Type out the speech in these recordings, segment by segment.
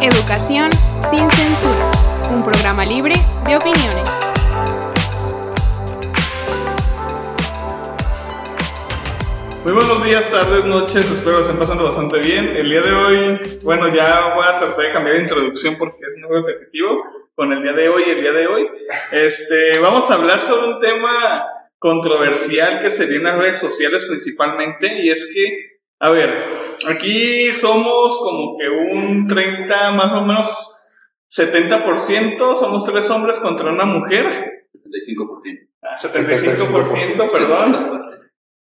Educación sin censura, un programa libre de opiniones. Muy buenos días, tardes, noches, espero que estén pasando bastante bien. El día de hoy, bueno, ya voy a tratar de cambiar de introducción porque es muy repetitivo con el día de hoy, el día de hoy. Este, vamos a hablar sobre un tema controversial que se dio las redes sociales principalmente y es que a ver, aquí somos como que un 30, más o menos 70%, somos tres hombres contra una mujer. 75%. Ah, 75%, perdón.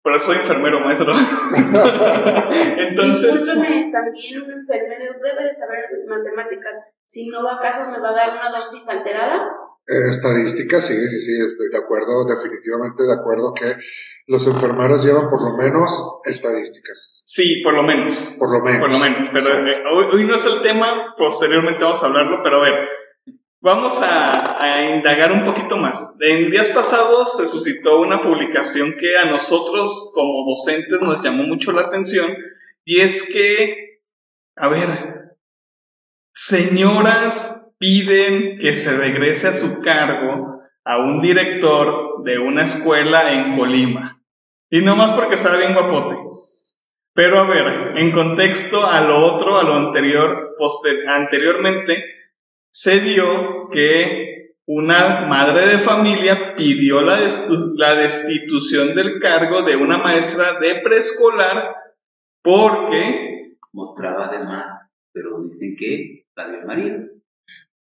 Por eso soy enfermero, maestro. Entonces. Discúlpeme, también un enfermero debe de saber matemáticas. Si no, ¿acaso me va a dar una dosis alterada? Eh, estadísticas, sí, sí, sí, estoy de acuerdo, definitivamente de acuerdo que los enfermeros llevan por lo menos estadísticas. Sí, por lo menos. Por lo menos. Por lo menos, pero eh, hoy, no es el tema, posteriormente vamos a hablarlo, pero a ver, vamos a, a, indagar un poquito más. En días pasados se suscitó una publicación que a nosotros como docentes nos llamó mucho la atención y es que, a ver, señoras piden que se regrese a su cargo a un director de una escuela en Colima. Y no más porque estaba bien guapote. Pero a ver, en contexto a lo otro, a lo anterior, anteriormente, se dio que una madre de familia pidió la, la destitución del cargo de una maestra de preescolar porque mostraba además, pero dicen que la dio el marido.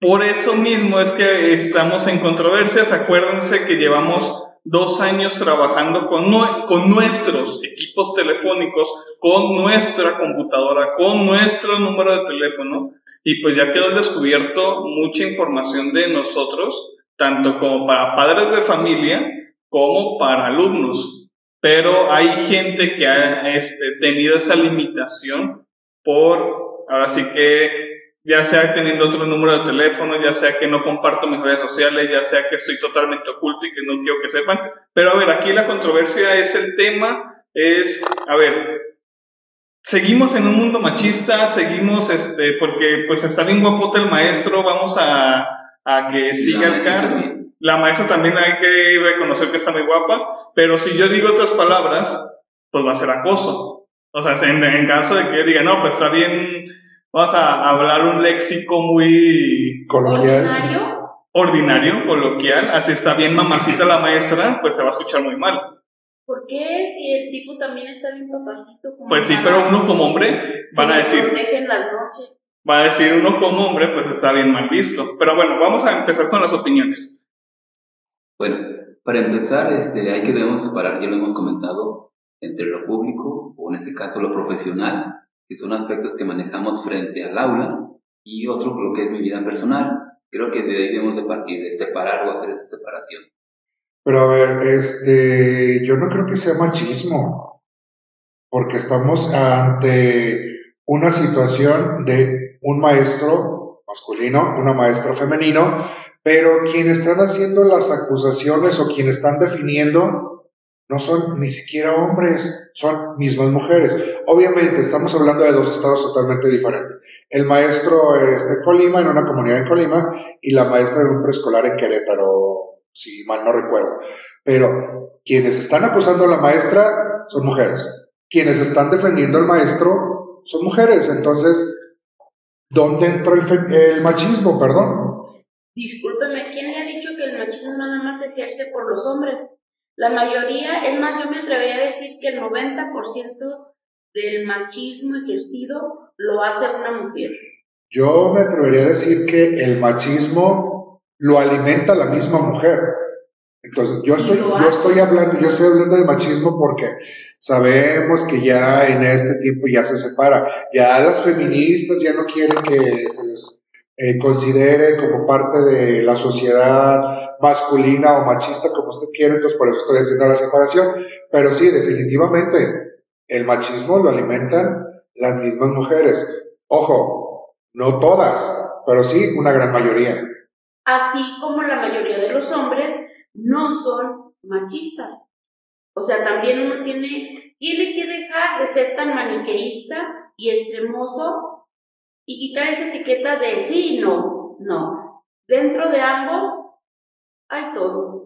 Por eso mismo es que estamos en controversias. Acuérdense que llevamos dos años trabajando con, con nuestros equipos telefónicos, con nuestra computadora, con nuestro número de teléfono, y pues ya quedó descubierto mucha información de nosotros, tanto como para padres de familia como para alumnos. Pero hay gente que ha este, tenido esa limitación por, ahora sí que ya sea teniendo otro número de teléfono, ya sea que no comparto mis redes sociales, ya sea que estoy totalmente oculto y que no quiero que sepan. Pero a ver, aquí la controversia es el tema, es, a ver, seguimos en un mundo machista, seguimos, este, porque pues está bien guapote el maestro, vamos a, a que siga el cargo. La maestra también hay que reconocer que está muy guapa, pero si yo digo otras palabras, pues va a ser acoso. O sea, en, en caso de que diga, no, pues está bien Vamos a hablar un léxico muy coloquial. Ordinario. Ordinario, coloquial. Así está bien mamacita la maestra, pues se va a escuchar muy mal. ¿Por qué? Si el tipo también está bien papacito. pues sí, pero uno como hombre van a decir. las noches. Va a decir uno como hombre, pues está bien mal visto. Pero bueno, vamos a empezar con las opiniones. Bueno, para empezar, este, hay que debemos separar, ya lo hemos comentado, entre lo público, o en este caso lo profesional, que son aspectos que manejamos frente al aula, y otro lo que es mi vida personal. Creo que de ahí debemos de partir, de separar o hacer esa separación. Pero a ver, este, yo no creo que sea machismo, porque estamos ante una situación de un maestro masculino, una maestra femenino, pero quienes están haciendo las acusaciones o quienes están definiendo no son ni siquiera hombres, son mismas mujeres. Obviamente estamos hablando de dos estados totalmente diferentes. El maestro es de Colima, en una comunidad en Colima, y la maestra en un preescolar en Querétaro, si mal no recuerdo. Pero quienes están acusando a la maestra son mujeres. Quienes están defendiendo al maestro son mujeres. Entonces, ¿dónde entró el, el machismo? Perdón. Discúlpeme, ¿quién le ha dicho que el machismo nada más se ejerce por los hombres? La mayoría, es más, yo me atrevería a decir que el 90% del machismo ejercido lo hace una mujer. Yo me atrevería a decir que el machismo lo alimenta la misma mujer. Entonces, yo estoy, yo estoy hablando, yo estoy hablando de machismo porque sabemos que ya en este tiempo ya se separa. Ya las feministas ya no quieren que se les eh, considere como parte de la sociedad masculina o machista, como usted quiere, entonces por eso estoy haciendo la separación. Pero sí, definitivamente, el machismo lo alimentan las mismas mujeres. Ojo, no todas, pero sí una gran mayoría. Así como la mayoría de los hombres no son machistas. O sea, también uno tiene, tiene que dejar de ser tan maniqueísta y extremoso y quitar esa etiqueta de sí y no, no. Dentro de ambos hay todo.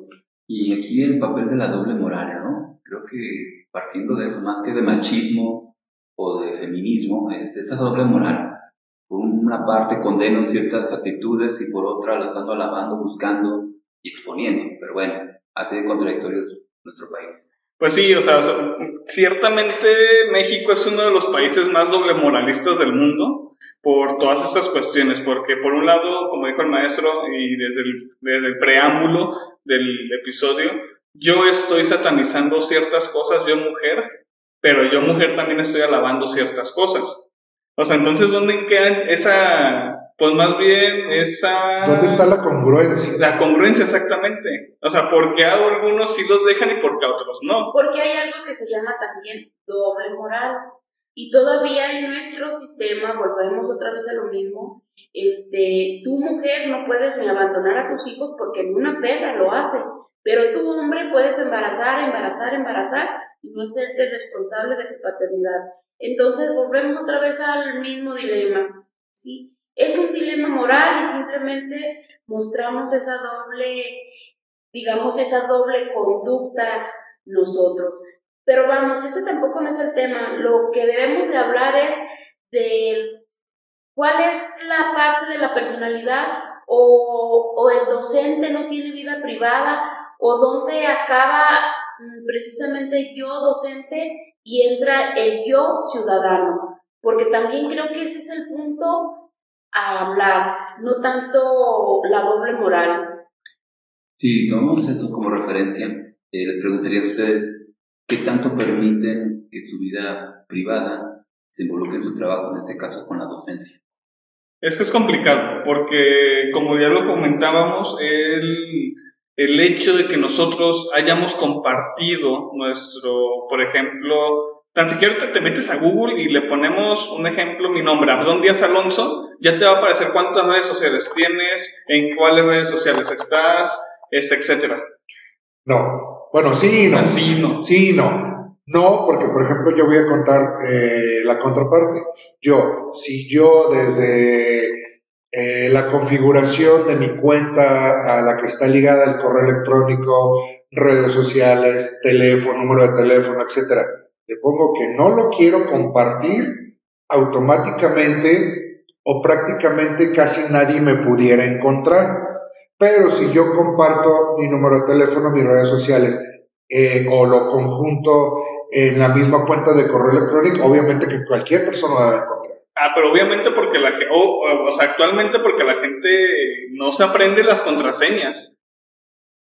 Y aquí el papel de la doble moral, ¿no? Creo que partiendo de eso, más que de machismo o de feminismo, es esa doble moral. Por una parte condeno ciertas actitudes y por otra las ando alabando, buscando y exponiendo. Pero bueno, así de contradictorios nuestro país. Pues sí, o sea, ciertamente México es uno de los países más doble moralistas del mundo por todas estas cuestiones, porque por un lado, como dijo el maestro, y desde el, desde preámbulo del episodio, yo estoy satanizando ciertas cosas, yo mujer, pero yo mujer también estoy alabando ciertas cosas. O sea, entonces, ¿dónde queda esa, pues más bien esa... ¿Dónde está la congruencia? La congruencia, exactamente. O sea, porque a algunos sí los dejan y porque a otros no. Porque hay algo que se llama también doble moral. Y todavía en nuestro sistema, volvemos otra vez a lo mismo, este, tu mujer no puedes ni abandonar a tus hijos porque una perra lo hace, pero tu hombre puedes embarazar, embarazar, embarazar y no serte responsable de tu paternidad. Entonces volvemos otra vez al mismo dilema, ¿sí? Es un dilema moral y simplemente mostramos esa doble, digamos, esa doble conducta nosotros. Pero vamos, ese tampoco no es el tema. Lo que debemos de hablar es de cuál es la parte de la personalidad o, o el docente no tiene vida privada o dónde acaba mm, precisamente yo docente y entra el yo ciudadano. Porque también creo que ese es el punto a hablar, no tanto la doble moral. Si tomamos eso como referencia, eh, les preguntaría a ustedes, ¿qué tanto permiten que su vida privada se involucre en su trabajo, en este caso con la docencia? Es que es complicado, porque como ya lo comentábamos, el, el hecho de que nosotros hayamos compartido nuestro, por ejemplo, Tan siquiera te, metes a Google y le ponemos un ejemplo, mi nombre, Abdón Díaz Alonso, ya te va a aparecer cuántas redes sociales tienes, en cuáles redes sociales estás, es, etcétera. No, bueno, sí y no. Sí y no. Sí y no. No, porque por ejemplo yo voy a contar eh, la contraparte. Yo, si yo desde eh, la configuración de mi cuenta a la que está ligada el correo electrónico, redes sociales, teléfono, número de teléfono, etcétera, le pongo que no lo quiero compartir, automáticamente o prácticamente casi nadie me pudiera encontrar. Pero si yo comparto mi número de teléfono, mis redes sociales eh, o lo conjunto en la misma cuenta de correo electrónico, obviamente que cualquier persona va a encontrar. Ah, pero obviamente porque la gente, o, o sea, actualmente porque la gente no se aprende las contraseñas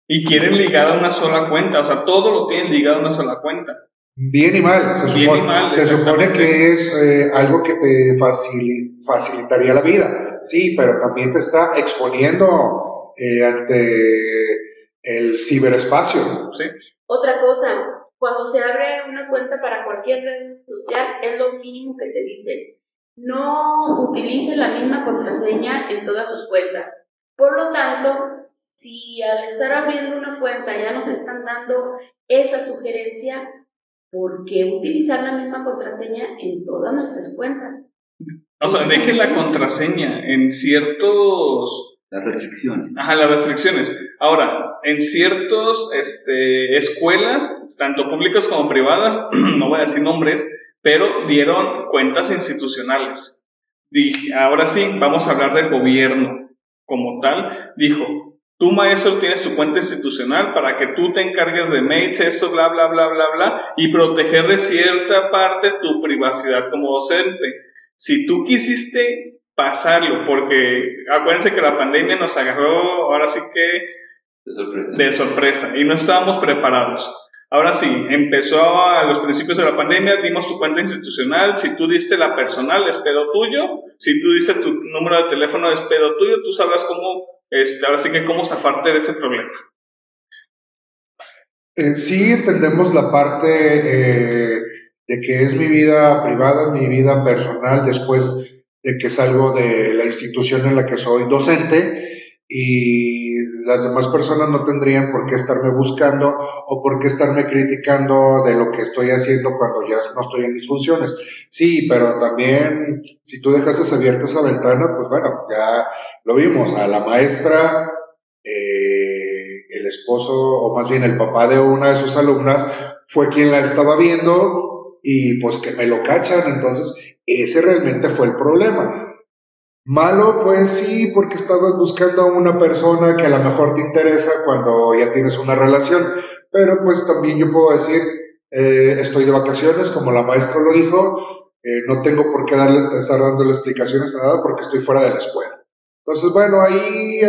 y quieren ligar a una sola cuenta, o sea, todo lo tienen ligado a una sola cuenta. Bien y mal, se supone, se supone que es eh, algo que te facilitaría la vida, sí, pero también te está exponiendo eh, ante el ciberespacio. ¿sí? Otra cosa, cuando se abre una cuenta para cualquier red social, es lo mínimo que te dicen. No utilice la misma contraseña en todas sus cuentas. Por lo tanto, si al estar abriendo una cuenta ya nos están dando esa sugerencia, ¿por qué utilizar la misma contraseña en todas nuestras cuentas? O sea, deje la contraseña en ciertos... Las restricciones. Ajá, las restricciones. Ahora, en ciertas este, escuelas, tanto públicas como privadas, no voy a decir nombres, pero dieron cuentas institucionales. Dije, ahora sí, vamos a hablar del gobierno como tal. Dijo, Tú, maestro, tienes tu cuenta institucional para que tú te encargues de mails, esto, bla, bla, bla, bla, bla, y proteger de cierta parte tu privacidad como docente. Si tú quisiste pasarlo, porque acuérdense que la pandemia nos agarró ahora sí que de sorpresa, de sorpresa y no estábamos preparados. Ahora sí, empezó a los principios de la pandemia, dimos tu cuenta institucional, si tú diste la personal es pedo tuyo, si tú diste tu número de teléfono es pedo tuyo, tú sabrás cómo este, ahora sí que cómo zafarte de ese problema. Eh, sí entendemos la parte eh, de que es mi vida privada, mi vida personal después de que salgo de la institución en la que soy docente, y las demás personas no tendrían por qué estarme buscando o por qué estarme criticando de lo que estoy haciendo cuando ya no estoy en mis funciones. Sí, pero también si tú dejas abierta esa ventana, pues bueno, ya lo vimos, a la maestra, eh, el esposo o más bien el papá de una de sus alumnas fue quien la estaba viendo y pues que me lo cachan, entonces ese realmente fue el problema. Malo, pues sí, porque estabas buscando a una persona que a lo mejor te interesa cuando ya tienes una relación, pero pues también yo puedo decir, eh, estoy de vacaciones, como la maestra lo dijo, eh, no tengo por qué darle, estar dándole explicaciones a nada porque estoy fuera de la escuela. Entonces, bueno, ahí,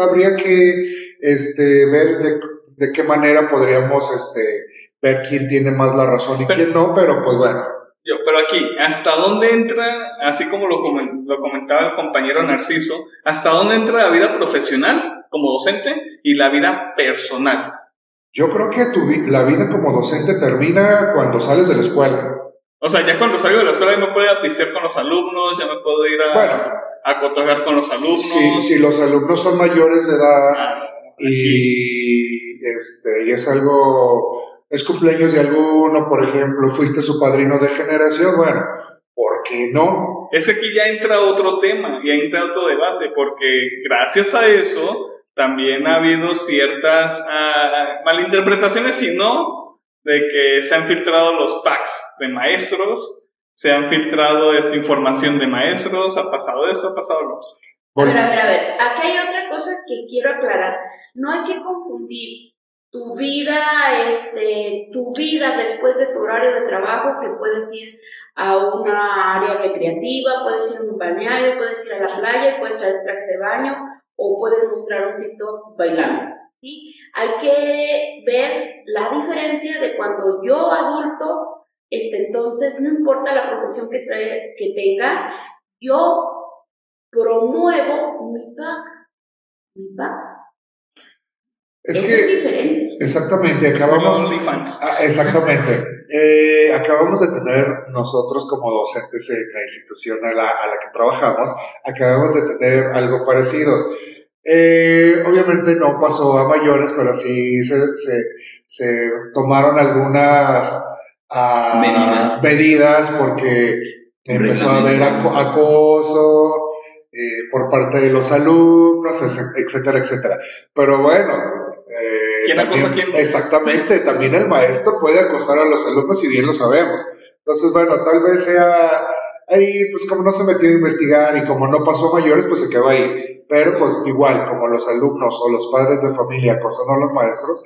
habría que este, ver de, de, qué manera podríamos este, ver quién tiene más la razón y quién no, pero pues bueno. Yo, pero aquí, ¿hasta dónde entra, así como lo, lo comentaba el compañero Narciso, hasta dónde entra la vida profesional como docente y la vida personal? Yo creo que tu, la vida como docente termina cuando sales de la escuela. O sea, ya cuando salgo de la escuela ya me puedo ir a con los alumnos, ya me puedo ir a, bueno, a con los alumnos. Sí, si los alumnos son mayores de edad ah, y, este, y es algo es cumpleaños de alguno, por ejemplo, fuiste su padrino de generación, bueno, ¿por qué no? Es que aquí ya entra otro tema, ya entra otro debate, porque gracias a eso también ha habido ciertas uh, malinterpretaciones, si no, de que se han filtrado los packs de maestros, se han filtrado esta información de maestros, ha pasado esto, ha pasado lo otro. A ver, a ver, a ver, aquí hay otra cosa que quiero aclarar. No hay que confundir tu vida, este, tu vida después de tu horario de trabajo, que puedes ir a una área recreativa, puedes ir a un balneario, puedes ir a la playa, puedes traer traje de baño o puedes mostrar un TikTok bailando. ¿sí? Hay que ver la diferencia de cuando yo adulto, este, entonces no importa la profesión que, trae, que tenga, yo promuevo mi pack, mi paz es que exactamente, acabamos ah, exactamente. Eh, acabamos de tener nosotros como docentes en la institución a la, a la que trabajamos, acabamos de tener algo parecido. Eh, obviamente no pasó a mayores, pero sí se, se, se tomaron algunas uh, medidas. porque empezó a haber acoso eh, por parte de los alumnos, etcétera, etcétera. Pero bueno, eh, también, Exactamente, también el maestro puede acosar a los alumnos y bien lo sabemos. Entonces, bueno, tal vez sea ahí, pues como no se metió a investigar y como no pasó a mayores, pues se quedó ahí. Pero pues igual, como los alumnos o los padres de familia acosan a los maestros,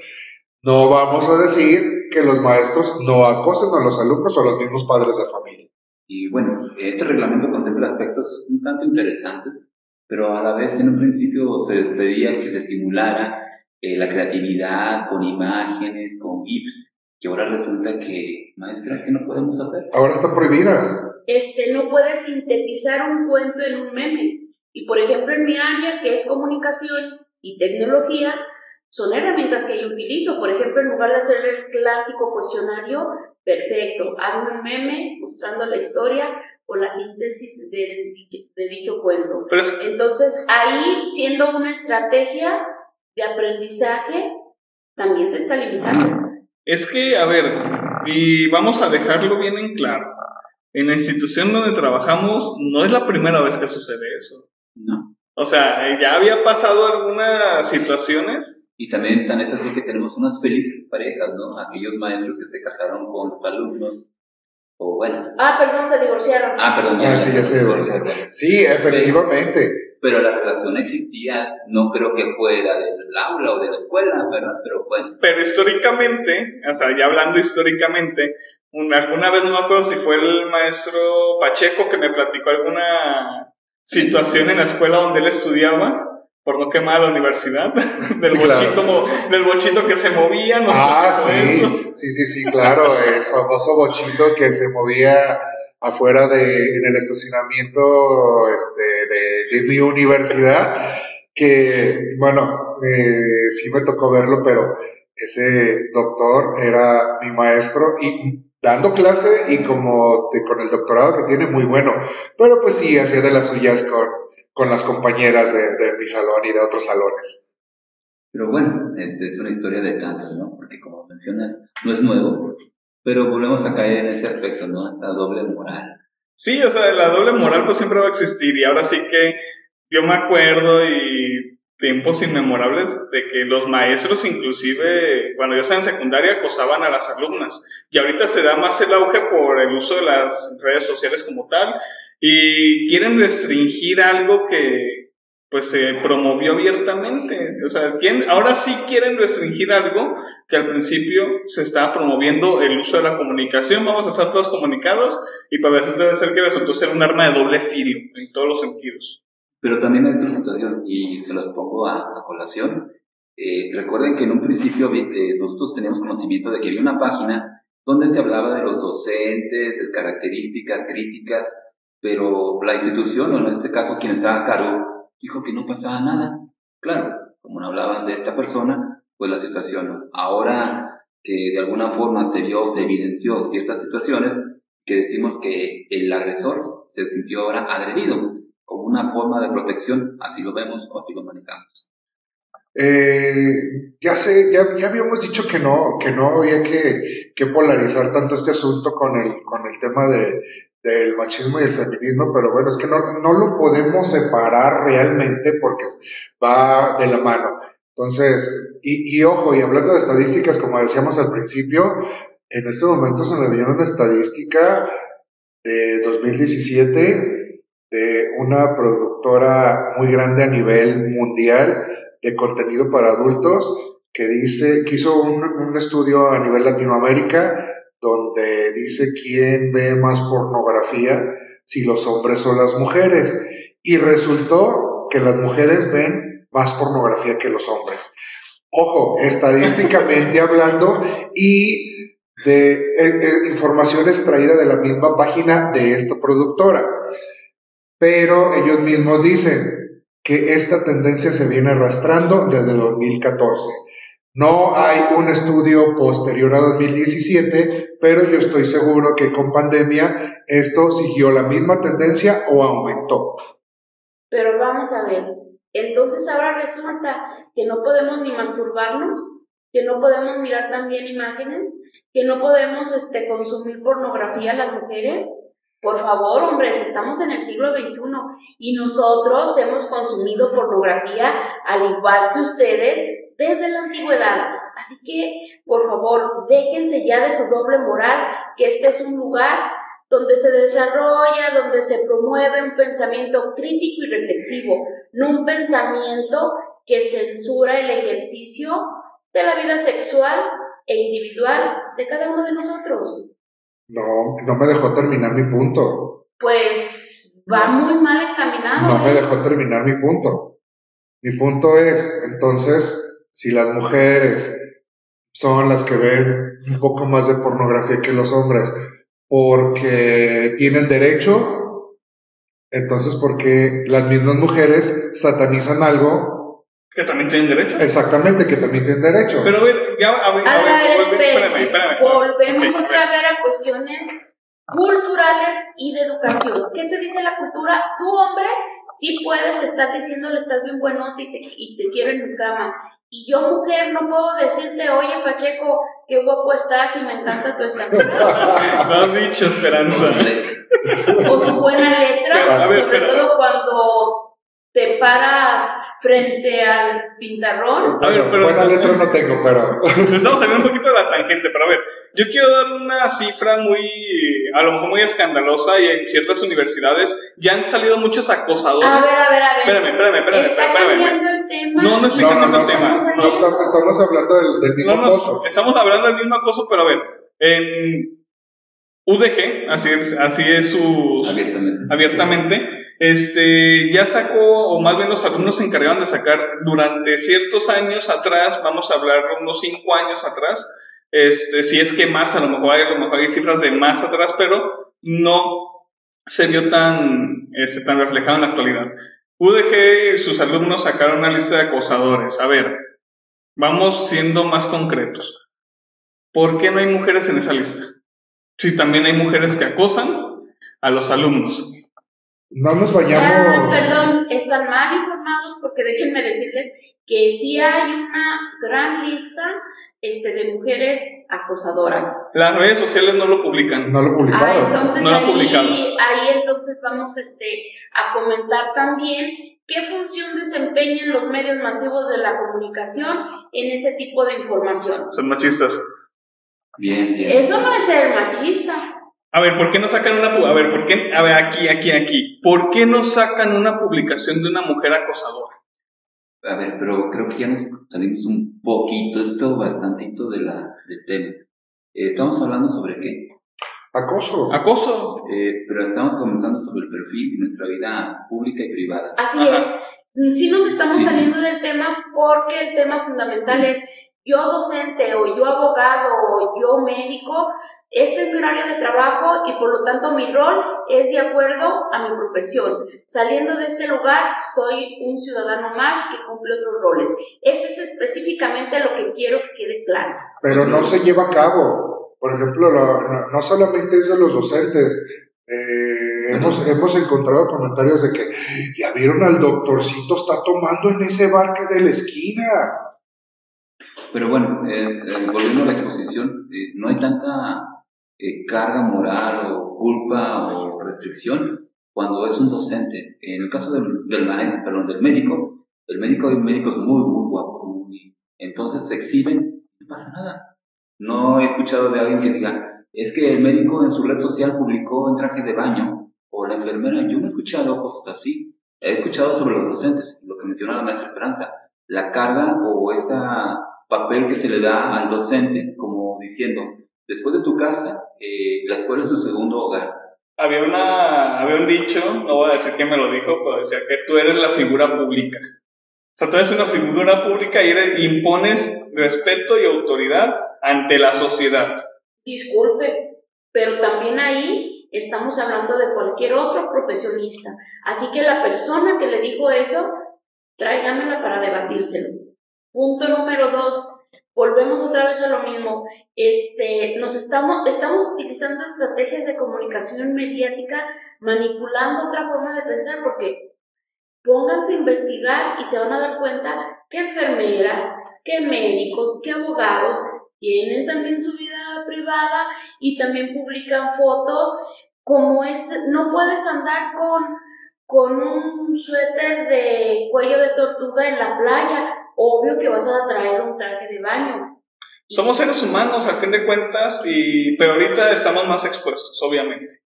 no vamos a decir que los maestros no acosen a los alumnos o a los mismos padres de familia. Y bueno, este reglamento contempla aspectos un tanto interesantes, pero a la vez en un principio se pedía que se estimulara eh, la creatividad con imágenes, con GIFs, que ahora resulta que, maestra, que no podemos hacer. Ahora están prohibidas. Este, no puedes sintetizar un cuento en un meme. Y por ejemplo, en mi área, que es comunicación y tecnología, son herramientas que yo utilizo. Por ejemplo, en lugar de hacer el clásico cuestionario, perfecto, hazme un meme mostrando la historia o la síntesis de, de dicho cuento. Entonces, ahí, siendo una estrategia, de aprendizaje también se está limitando. Es que, a ver, y vamos a dejarlo bien en claro. En la institución donde trabajamos no es la primera vez que sucede eso. No. O sea, ya había pasado algunas situaciones. Y también tan es así que tenemos unas felices parejas, ¿no? Aquellos maestros que se casaron con los alumnos. O bueno. Ah, perdón, se divorciaron. Ah, perdón, ya. Ah, sí, ya se divorciaron. Sí, efectivamente pero la relación existía, no creo que fuera del aula o de la escuela, ¿verdad? Pero bueno. Pero históricamente, o sea, ya hablando históricamente, alguna vez no me acuerdo si fue el maestro Pacheco que me platicó alguna situación en la escuela donde él estudiaba, por no quemar la universidad, del, bochito, del bochito que se movía. No ah, sí, sí, sí, sí, claro, el famoso bochito que se movía afuera de, en el estacionamiento este, de, mi universidad, que, bueno, eh, sí me tocó verlo, pero ese doctor era mi maestro y dando clase y como con el doctorado que tiene muy bueno, pero pues sí, hacía de las suyas con, con las compañeras de, de mi salón y de otros salones. Pero bueno, este es una historia de tantas, ¿no? Porque como mencionas, no es nuevo, pero volvemos a caer en ese aspecto, ¿no? Esa doble moral. Sí, o sea, la doble moral pues siempre va a existir y ahora sí que yo me acuerdo y tiempos inmemorables de que los maestros inclusive cuando yo estaba en secundaria acosaban a las alumnas y ahorita se da más el auge por el uso de las redes sociales como tal y quieren restringir algo que pues se promovió abiertamente. O sea, ahora sí quieren restringir algo que al principio se estaba promoviendo el uso de la comunicación. Vamos a estar todos comunicados y para resulta ser que resultó ser un arma de doble filo en todos los sentidos. Pero también hay otra situación y se las pongo a, colación. Eh, recuerden que en un principio eh, nosotros teníamos conocimiento de que había una página donde se hablaba de los docentes, de características críticas, pero la institución, o en este caso quien estaba a cargo, dijo que no pasaba nada. Claro, como no hablaban de esta persona, pues la situación. Ahora que de alguna forma se vio, se evidenció ciertas situaciones, que decimos que el agresor se sintió ahora agredido, como una forma de protección, así lo vemos o así lo manejamos. Eh, ya sé, ya, ya, habíamos dicho que no, que no había que, que, polarizar tanto este asunto con el, con el tema de, del machismo y el feminismo, pero bueno, es que no, no lo podemos separar realmente porque va de la mano. Entonces, y, y, ojo, y hablando de estadísticas, como decíamos al principio, en este momento se me viene una estadística de 2017 de una productora muy grande a nivel mundial de contenido para adultos que dice, que hizo un, un estudio a nivel Latinoamérica donde dice quién ve más pornografía, si los hombres o las mujeres. Y resultó que las mujeres ven más pornografía que los hombres. Ojo, estadísticamente hablando y de eh, eh, información extraída de la misma página de esta productora. Pero ellos mismos dicen que esta tendencia se viene arrastrando desde 2014. No hay un estudio posterior a 2017, pero yo estoy seguro que con pandemia esto siguió la misma tendencia o aumentó. Pero vamos a ver, entonces ahora resulta que no podemos ni masturbarnos, que no podemos mirar también imágenes, que no podemos este, consumir pornografía las mujeres. Por favor, hombres, estamos en el siglo XXI y nosotros hemos consumido pornografía al igual que ustedes desde la antigüedad. Así que, por favor, déjense ya de su doble moral, que este es un lugar donde se desarrolla, donde se promueve un pensamiento crítico y reflexivo, no un pensamiento que censura el ejercicio de la vida sexual e individual de cada uno de nosotros. No, no me dejó terminar mi punto. Pues va muy mal encaminado. No me ¿eh? dejó terminar mi punto. Mi punto es, entonces, si las mujeres son las que ven un poco más de pornografía que los hombres porque tienen derecho, entonces porque las mismas mujeres satanizan algo que también tienen derecho. Exactamente, que también tienen derecho. Pero a ver, ya, a ver, a ver, volvemos otra vez a cuestiones culturales y de educación. ¿Qué te dice la cultura? Tu hombre sí puedes estar diciéndole estás bien buenote y te, y te quiero en mi cama. Y yo, mujer, no puedo decirte, oye, Pacheco, qué guapo estás y me encanta tu estatura. Lo has dicho, Esperanza. O su buena letra, sobre todo cuando te paras frente al pintarrón. A ver, pero. Buena letra no tengo, pero. Estamos saliendo un poquito de la tangente, pero a ver, yo quiero dar una cifra muy a lo mejor muy escandalosa y en ciertas universidades ya han salido muchos acosadores. A ver, a ver, a ver. Espérame, espérame, espérame. ¿Está espérame, cambiando el tema? No, no estoy cambiando el tema. No, estamos, hablando del, mismo acoso. Estamos hablando del mismo acoso, pero a ver, en UDG, así es, así es su... Abiertamente. Abiertamente. Este, ya sacó, o más bien los alumnos se encargaron de sacar durante ciertos años atrás, vamos a hablar unos cinco años atrás, este, si es que más, a lo mejor hay, a lo mejor hay cifras de más atrás, pero no se vio tan, este, tan reflejado en la actualidad. UDG y sus alumnos sacaron una lista de acosadores. A ver, vamos siendo más concretos. ¿Por qué no hay mujeres en esa lista? Si también hay mujeres que acosan a los alumnos. no nos Ah, vayamos. perdón, están mal informados porque déjenme decirles que sí hay una gran lista este, de mujeres acosadoras. Las redes sociales no lo publican. No lo Ah, publicaron. entonces No lo han publicado. ahí, ahí entonces vamos este, a comentar también qué función desempeñan los medios masivos de la comunicación en ese tipo de información. Son machistas. Bien, bien. Eso no es ser machista. A ver, ¿por qué no sacan una a ver, ¿por qué? A ver, aquí, aquí, aquí. ¿Por qué no sacan una publicación de una mujer acosadora? A ver, pero creo que ya nos salimos un poquito, bastantito de la, del tema. Eh, estamos hablando sobre qué? Acoso. Acoso. Eh, pero estamos comenzando sobre el perfil y nuestra vida pública y privada. Así Ajá. es. Sí nos estamos Sí, sí. saliendo del tema porque el tema fundamental es yo docente o yo abogado o yo médico, este es mi horario de trabajo y por lo tanto mi rol es de acuerdo a mi profesión. Saliendo de este lugar soy un ciudadano más que cumple otros roles. Eso es específicamente lo que quiero que quede claro. pero no se lleva a cabo. Por ejemplo, lo- no, no solamente es de los docentes. eh, hemos, hemos encontrado comentarios de que ya vieron al doctorcito está tomando en ese bar que de la esquina. Pero bueno, es, eh, volviendo a la exposición, eh, no hay tanta eh, carga moral o culpa o restricción cuando es un docente. En el caso del, del maestro, perdón, del médico, el médico hay médicos muy, muy guapos, muy, entonces se exhiben, no pasa nada. No he escuchado de alguien que diga, es que el médico en su red social publicó en traje de baño, o la enfermera, yo no he escuchado cosas así. He escuchado sobre los docentes, lo que menciona la maestra Esperanza, la carga o esa papel que se le da al docente, como diciendo, después de tu casa, eh, la escuela es tu segundo hogar. Había una, había un dicho, no voy a decir quién me lo dijo, pero decía que tú eres la figura pública. O sea, tú eres una figura pública y impones respeto y autoridad ante la sociedad. Disculpe, pero también ahí estamos hablando de cualquier otro profesionista. Así que la persona que le dijo eso, tráigamela para debatírselo. Punto número dos, volvemos otra vez a lo mismo. Este, nos estamos, estamos utilizando estrategias de comunicación mediática, manipulando otra forma de pensar, porque pónganse a investigar y se van a dar cuenta que enfermeras, que médicos, que abogados tienen también su vida privada y también publican fotos. Como es, no puedes andar con, con un suéter de cuello de tortuga en la playa. Obvio que vas a traer un traje de baño. Somos seres humanos, al fin de cuentas, y, pero ahorita estamos más expuestos, obviamente.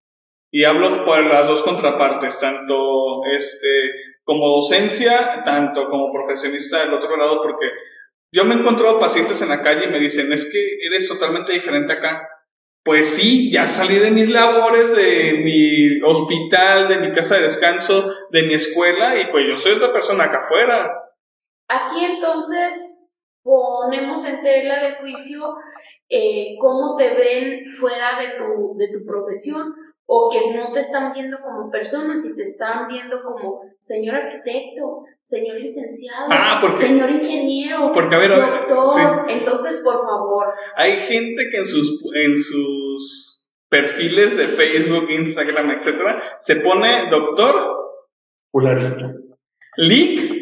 Y hablo por las dos contrapartes, tanto este, como docencia, tanto como profesionista del otro lado, porque yo me encuentro pacientes en la calle y me dicen, es que eres totalmente diferente acá. Pues sí, ya salí de mis labores, de mi hospital, de mi casa de descanso, de mi escuela, y pues yo soy otra persona acá afuera. Aquí entonces ponemos en tela de juicio eh, cómo te ven fuera de tu, de tu profesión o que no te están viendo como persona, si te están viendo como señor arquitecto, señor licenciado, Ah, porque- señor ingeniero, porque, a ver, a ver, doctor. Entonces, por favor, Hay gente que en sus, en sus perfiles de Facebook, Instagram, etcétera, se pone doctor, Fulanito. leak,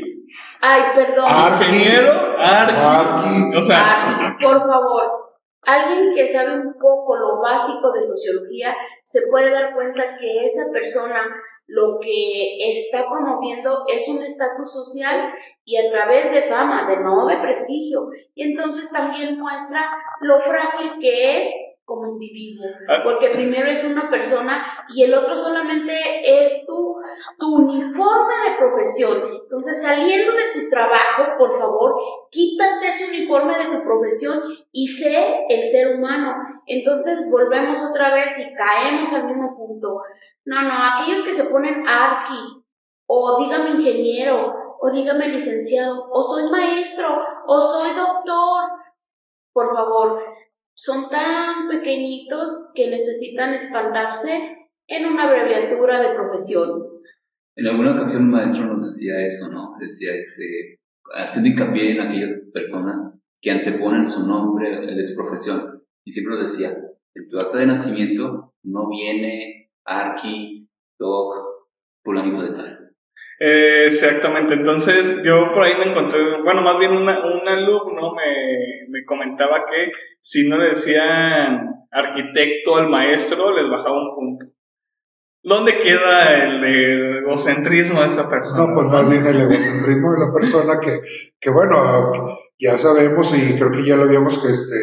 ay, perdón. Arqui. ingeniero, arqui. Arqui. O sea, Ah, por favor, alguien que sabe un poco lo básico de sociología se puede dar cuenta que esa persona lo que está promoviendo es un estatus social y a través de fama, de no de prestigio. Y entonces también muestra lo frágil que es como individuo, Ah. porque primero es una persona y el otro solamente es tu, tu uniforme de profesión. Entonces, saliendo de tu trabajo, por favor, quítate ese uniforme de tu profesión y sé el ser humano. Entonces, volvemos otra vez y caemos al mismo punto. No, no, aquellos que se ponen arqui, o dígame ingeniero, o dígame licenciado, o soy maestro, o soy doctor, por favor, son tan pequeñitos que necesitan espaldarse en una abreviatura de profesión. En alguna ocasión un maestro nos decía eso, ¿no? Decía, este, haciendo hincapié en aquellas personas que anteponen su nombre, de su profesión. Y siempre nos decía, en tu acta de nacimiento no viene Arqui, Doc, fulanito de tal. Eh, exactamente, entonces yo por ahí me encontré, bueno, más bien una, un alumno me, me comentaba que si no le decían arquitecto al maestro, les bajaba un punto. ¿Dónde queda el egocentrismo de esa persona? No, pues más bien el egocentrismo de la persona que, que bueno, ya sabemos y creo que ya lo habíamos este,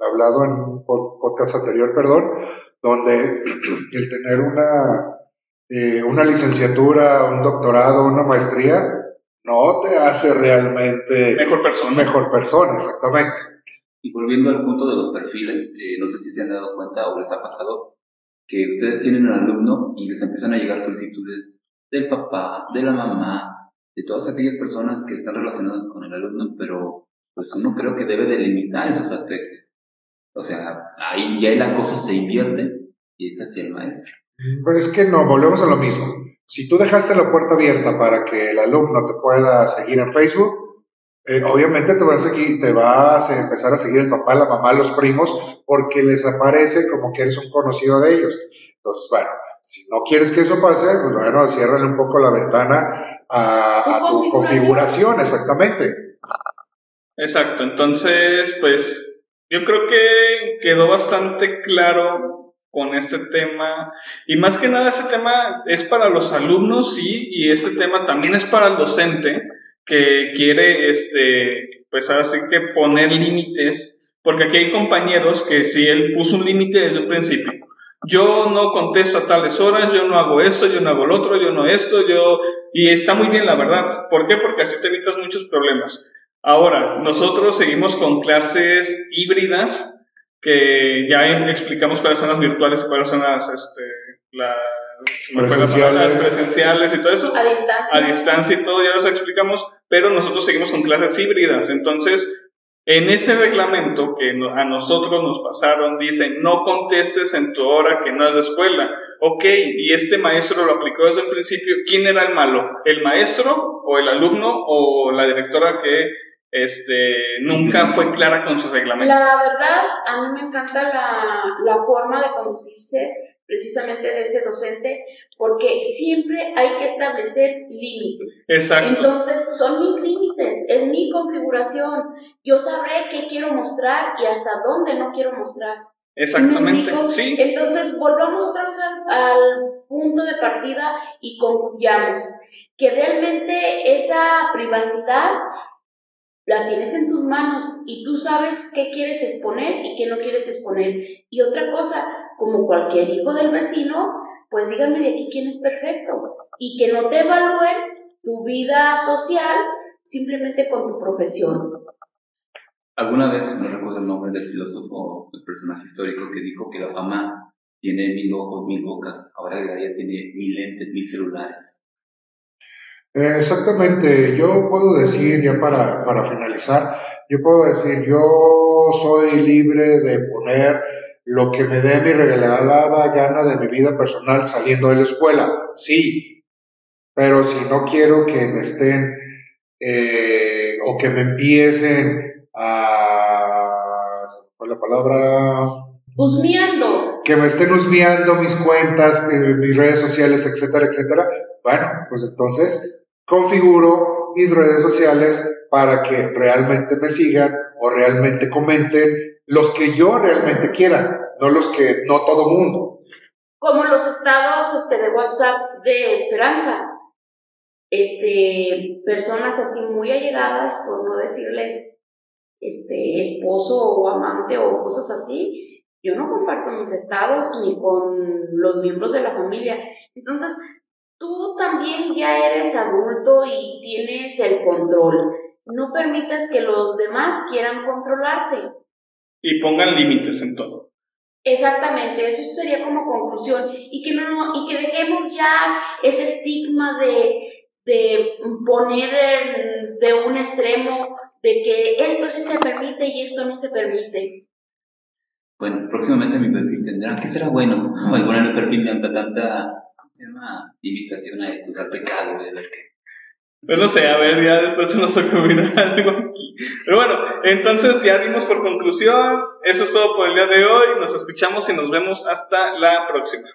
hablado en un podcast anterior, perdón, donde el tener una, eh, una licenciatura, un doctorado, una maestría, no te hace realmente mejor persona. Mejor persona, exactamente. Y volviendo al punto de los perfiles, eh, no sé si se han dado cuenta o les ha pasado, que ustedes tienen un alumno y les empiezan a llegar solicitudes del papá, de la mamá, de todas aquellas personas que están relacionadas con el alumno, pero pues uno creo que debe delimitar esos aspectos. O sea, ahí ya la cosa se invierte y es hacia el maestro. Pues es que no, volvemos a lo mismo. Si tú dejaste la puerta abierta para que el alumno te pueda seguir en Facebook, eh, obviamente te va a seguir, te vas a empezar a seguir el papá, la mamá, los primos, porque les aparece como que eres un conocido de ellos. Entonces, bueno, si no quieres que eso pase, pues bueno, ciérrale un poco la ventana a, a tu configuración, exactamente. Exacto, entonces, pues yo creo que quedó bastante claro con este tema y más que nada este tema es para los alumnos, sí, y este tema también es para el docente que quiere, este, pues así que poner límites, porque aquí hay compañeros que si él puso un límite desde el principio, yo no contesto a tales horas, yo no hago esto, yo no hago lo otro, yo no esto, yo... Y está muy bien, la verdad. ¿Por qué? Porque así te evitas muchos problemas. Ahora, nosotros seguimos con clases híbridas, que ya explicamos cuáles son las virtuales y cuáles son las, este, las presenciales. presenciales y todo eso. A distancia. A distancia y todo, ya los explicamos, pero nosotros seguimos con clases híbridas. Entonces, en ese reglamento que a nosotros nos pasaron, dicen, no contestes en tu hora que no es de escuela. Ok, y este maestro lo aplicó desde el principio. ¿Quién era el malo? ¿El maestro o el alumno o la directora que este, nunca fue clara con su reglamento? La verdad, a mí me encanta la, la forma de conducirse precisamente de ese docente, porque siempre hay que establecer límites. Exacto. Entonces, son mis límites, es mi configuración. Yo sabré qué quiero mostrar y hasta dónde no quiero mostrar. Exactamente, sí. Entonces, volvamos otra vez al, al punto de partida y concluyamos que realmente esa privacidad la tienes en tus manos y tú sabes qué quieres exponer y qué no quieres exponer. Y otra cosa, como cualquier hijo del vecino, pues díganme de aquí quién es perfecto y que no te evalúen tu vida social simplemente con tu profesión. Alguna vez, no recuerdo el nombre del filósofo, el personaje histórico que dijo que la fama tiene mil ojos, mil bocas, ahora ya tiene mil lentes, mil celulares. Exactamente, yo puedo decir, ya para, para finalizar, yo puedo decir, yo soy libre de poner lo que me dé mi regalada gana de mi vida personal saliendo de la escuela, sí, pero si no quiero que me estén eh, o que me empiecen a... ¿Se me fue la palabra? Husmeando. Que me estén husmeando mis cuentas, eh, mis redes sociales, etcétera, etcétera. Bueno, pues entonces configuro mis redes sociales para que realmente me sigan o realmente comenten los que yo realmente quiera, no los que, no todo mundo. Como los estados este, de WhatsApp de Esperanza. Este, personas así muy allegadas, por no decirles este, esposo o amante o cosas así, yo no comparto mis estados ni con los miembros de la familia. Entonces, tú también ya eres adulto y tienes el control. No permitas que los demás quieran controlarte y pongan límites en todo. Exactamente, eso sería como conclusión y que no y que dejemos ya ese estigma de, de poner de un extremo de que esto sí se permite y esto no se permite. Bueno, próximamente mi perfil tendrá que será bueno. Voy a poner el perfil de tanta, tanta ¿cómo se llama? invitación a esto, al pecado, que pues no sé, a ver, ya después se nos ocurrirá algo aquí. Pero bueno, entonces ya dimos por conclusión. Eso es todo por el día de hoy. Nos escuchamos y nos vemos hasta la próxima.